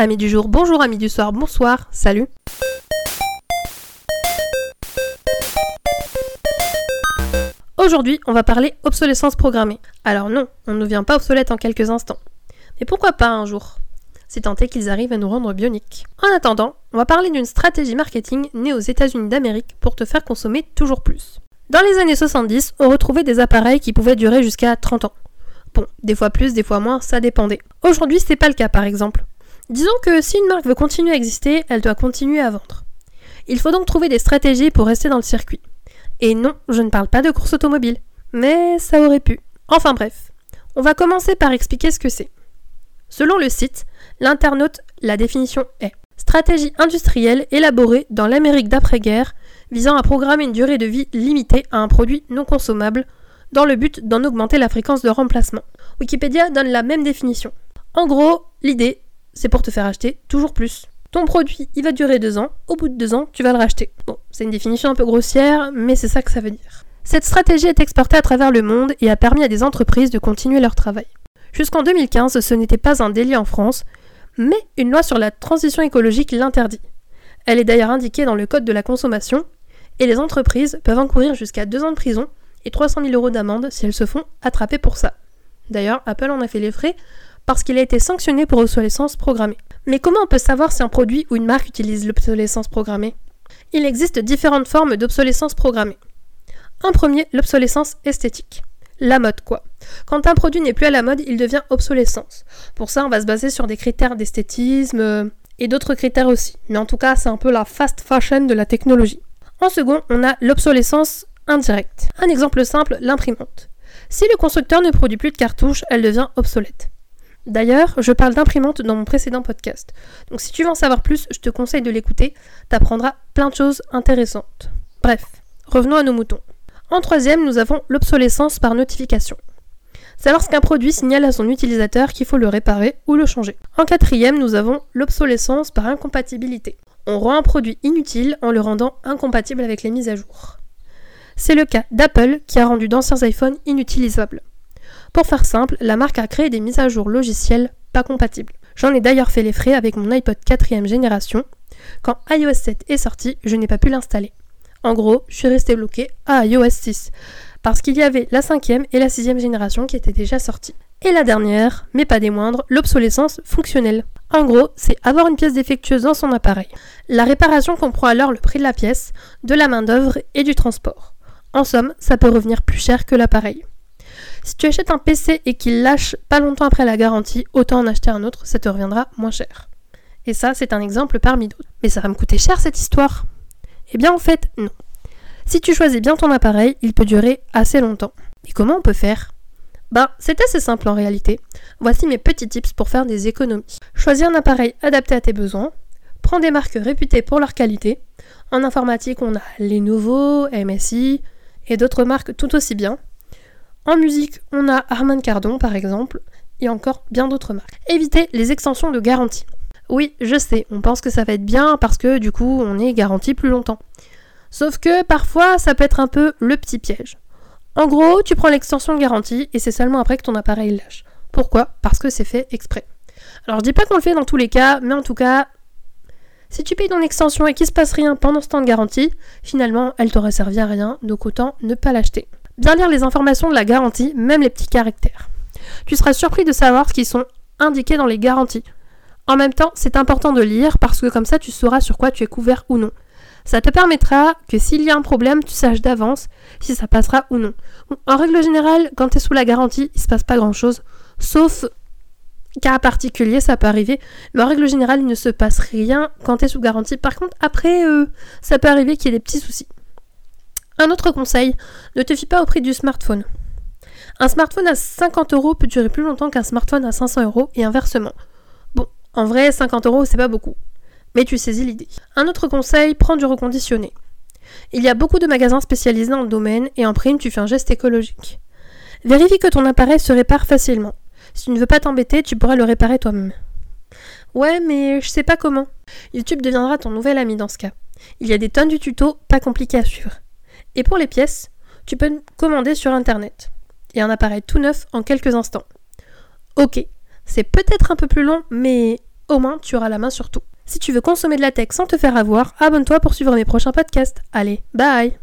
Amis du jour, bonjour, amis du soir, bonsoir, salut. Aujourd'hui, on va parler obsolescence programmée. Alors non, on ne devient pas obsolète en quelques instants. Mais pourquoi pas un jour? C'est tenté qu'ils arrivent à nous rendre bioniques. En attendant, on va parler d'une stratégie marketing née aux États-Unis d'Amérique pour te faire consommer toujours plus. Dans les années 70, on retrouvait des appareils qui pouvaient durer jusqu'à 30 ans. Bon, des fois plus, des fois moins, ça dépendait. Aujourd'hui, c'est pas le cas par exemple. Disons que si une marque veut continuer à exister, elle doit continuer à vendre. Il faut donc trouver des stratégies pour rester dans le circuit. Et non, je ne parle pas de course automobile, mais ça aurait pu. Enfin bref, on va commencer par expliquer ce que c'est. Selon le site, l'internaute, la définition est stratégie industrielle élaborée dans l'Amérique d'après-guerre visant à programmer une durée de vie limitée à un produit non consommable dans le but d'en augmenter la fréquence de remplacement. Wikipédia donne la même définition. En gros, l'idée, c'est pour te faire acheter toujours plus. Ton produit, il va durer deux ans, au bout de deux ans, tu vas le racheter. Bon, c'est une définition un peu grossière, mais c'est ça que ça veut dire. Cette stratégie est exportée à travers le monde et a permis à des entreprises de continuer leur travail. Jusqu'en 2015, ce n'était pas un délit en France, mais une loi sur la transition écologique l'interdit. Elle est d'ailleurs indiquée dans le Code de la consommation, et les entreprises peuvent encourir jusqu'à deux ans de prison et 300 000 euros d'amende si elles se font attraper pour ça. D'ailleurs, Apple en a fait les frais parce qu'il a été sanctionné pour obsolescence programmée. Mais comment on peut savoir si un produit ou une marque utilise l'obsolescence programmée? Il existe différentes formes d'obsolescence programmée. En premier, l'obsolescence esthétique. La mode, quoi. Quand un produit n'est plus à la mode, il devient obsolescence. Pour ça, on va se baser sur des critères d'esthétisme euh, et d'autres critères aussi. Mais en tout cas, c'est un peu la fast fashion de la technologie. En second, on a l'obsolescence indirecte. Un exemple simple, l'imprimante. Si le constructeur ne produit plus de cartouches, elle devient obsolète. D'ailleurs, je parle d'imprimante dans mon précédent podcast. Donc si tu veux en savoir plus, je te conseille de l'écouter, t'apprendras plein de choses intéressantes. Bref, revenons à nos moutons. En troisième, nous avons l'obsolescence par notification. C'est lorsqu'un produit signale à son utilisateur qu'il faut le réparer ou le changer. En quatrième, nous avons l'obsolescence par incompatibilité. On rend un produit inutile en le rendant incompatible avec les mises à jour. C'est le cas d'Apple qui a rendu d'anciens iPhones inutilisables. Pour faire simple, la marque a créé des mises à jour logicielles pas compatibles. J'en ai d'ailleurs fait les frais avec mon iPod 4ème génération. Quand iOS 7 est sorti, je n'ai pas pu l'installer. En gros, je suis resté bloqué à iOS 6, parce qu'il y avait la 5ème et la 6ème génération qui étaient déjà sorties. Et la dernière, mais pas des moindres, l'obsolescence fonctionnelle. En gros, c'est avoir une pièce défectueuse dans son appareil. La réparation comprend alors le prix de la pièce, de la main-d'œuvre et du transport. En somme, ça peut revenir plus cher que l'appareil. Si tu achètes un PC et qu'il lâche pas longtemps après la garantie, autant en acheter un autre, ça te reviendra moins cher. Et ça, c'est un exemple parmi d'autres. Mais ça va me coûter cher cette histoire Eh bien en fait, non. Si tu choisis bien ton appareil, il peut durer assez longtemps. Et comment on peut faire? Bah, c'est assez simple en réalité. Voici mes petits tips pour faire des économies. Choisis un appareil adapté à tes besoins. Prends des marques réputées pour leur qualité. En informatique, on a Lenovo, MSI et d'autres marques tout aussi bien. En musique, on a Harman Kardon par exemple, et encore bien d'autres marques. Évitez les extensions de garantie. Oui, je sais, on pense que ça va être bien parce que du coup on est garanti plus longtemps. Sauf que parfois ça peut être un peu le petit piège. En gros, tu prends l'extension de garantie et c'est seulement après que ton appareil lâche. Pourquoi? Parce que c'est fait exprès. Alors je dis pas qu'on le fait dans tous les cas, mais en tout cas, si tu payes ton extension et qu'il se passe rien pendant ce temps de garantie, finalement elle t'aurait servi à rien, donc autant ne pas l'acheter bien lire les informations de la garantie, même les petits caractères. Tu seras surpris de savoir ce qui sont indiqués dans les garanties. En même temps, c'est important de lire parce que comme ça tu sauras sur quoi tu es couvert ou non. Ça te permettra que s'il y a un problème, tu saches d'avance si ça passera ou non. En règle générale, quand tu es sous la garantie, il se passe pas grand chose, sauf cas particulier, ça peut arriver, mais en règle générale, il ne se passe rien quand tu es sous garantie. Par contre, après, euh, ça peut arriver qu'il y ait des petits soucis. Un autre conseil, ne te fie pas au prix du smartphone. Un smartphone à 50 euros peut durer plus longtemps qu'un smartphone à 500 euros et inversement. Bon, en vrai, 50 euros, c'est pas beaucoup. Mais tu saisis l'idée. Un autre conseil, prends du reconditionné. Il y a beaucoup de magasins spécialisés dans le domaine et en prime, tu fais un geste écologique. Vérifie que ton appareil se répare facilement. Si tu ne veux pas t'embêter, tu pourras le réparer toi-même. Ouais, mais je sais pas comment. YouTube deviendra ton nouvel ami dans ce cas. Il y a des tonnes de tutos pas compliqués à suivre. Et pour les pièces, tu peux commander sur internet. Et un appareil tout neuf en quelques instants. Ok, c'est peut-être un peu plus long, mais au moins tu auras la main sur tout. Si tu veux consommer de la tech sans te faire avoir, abonne-toi pour suivre mes prochains podcasts. Allez, bye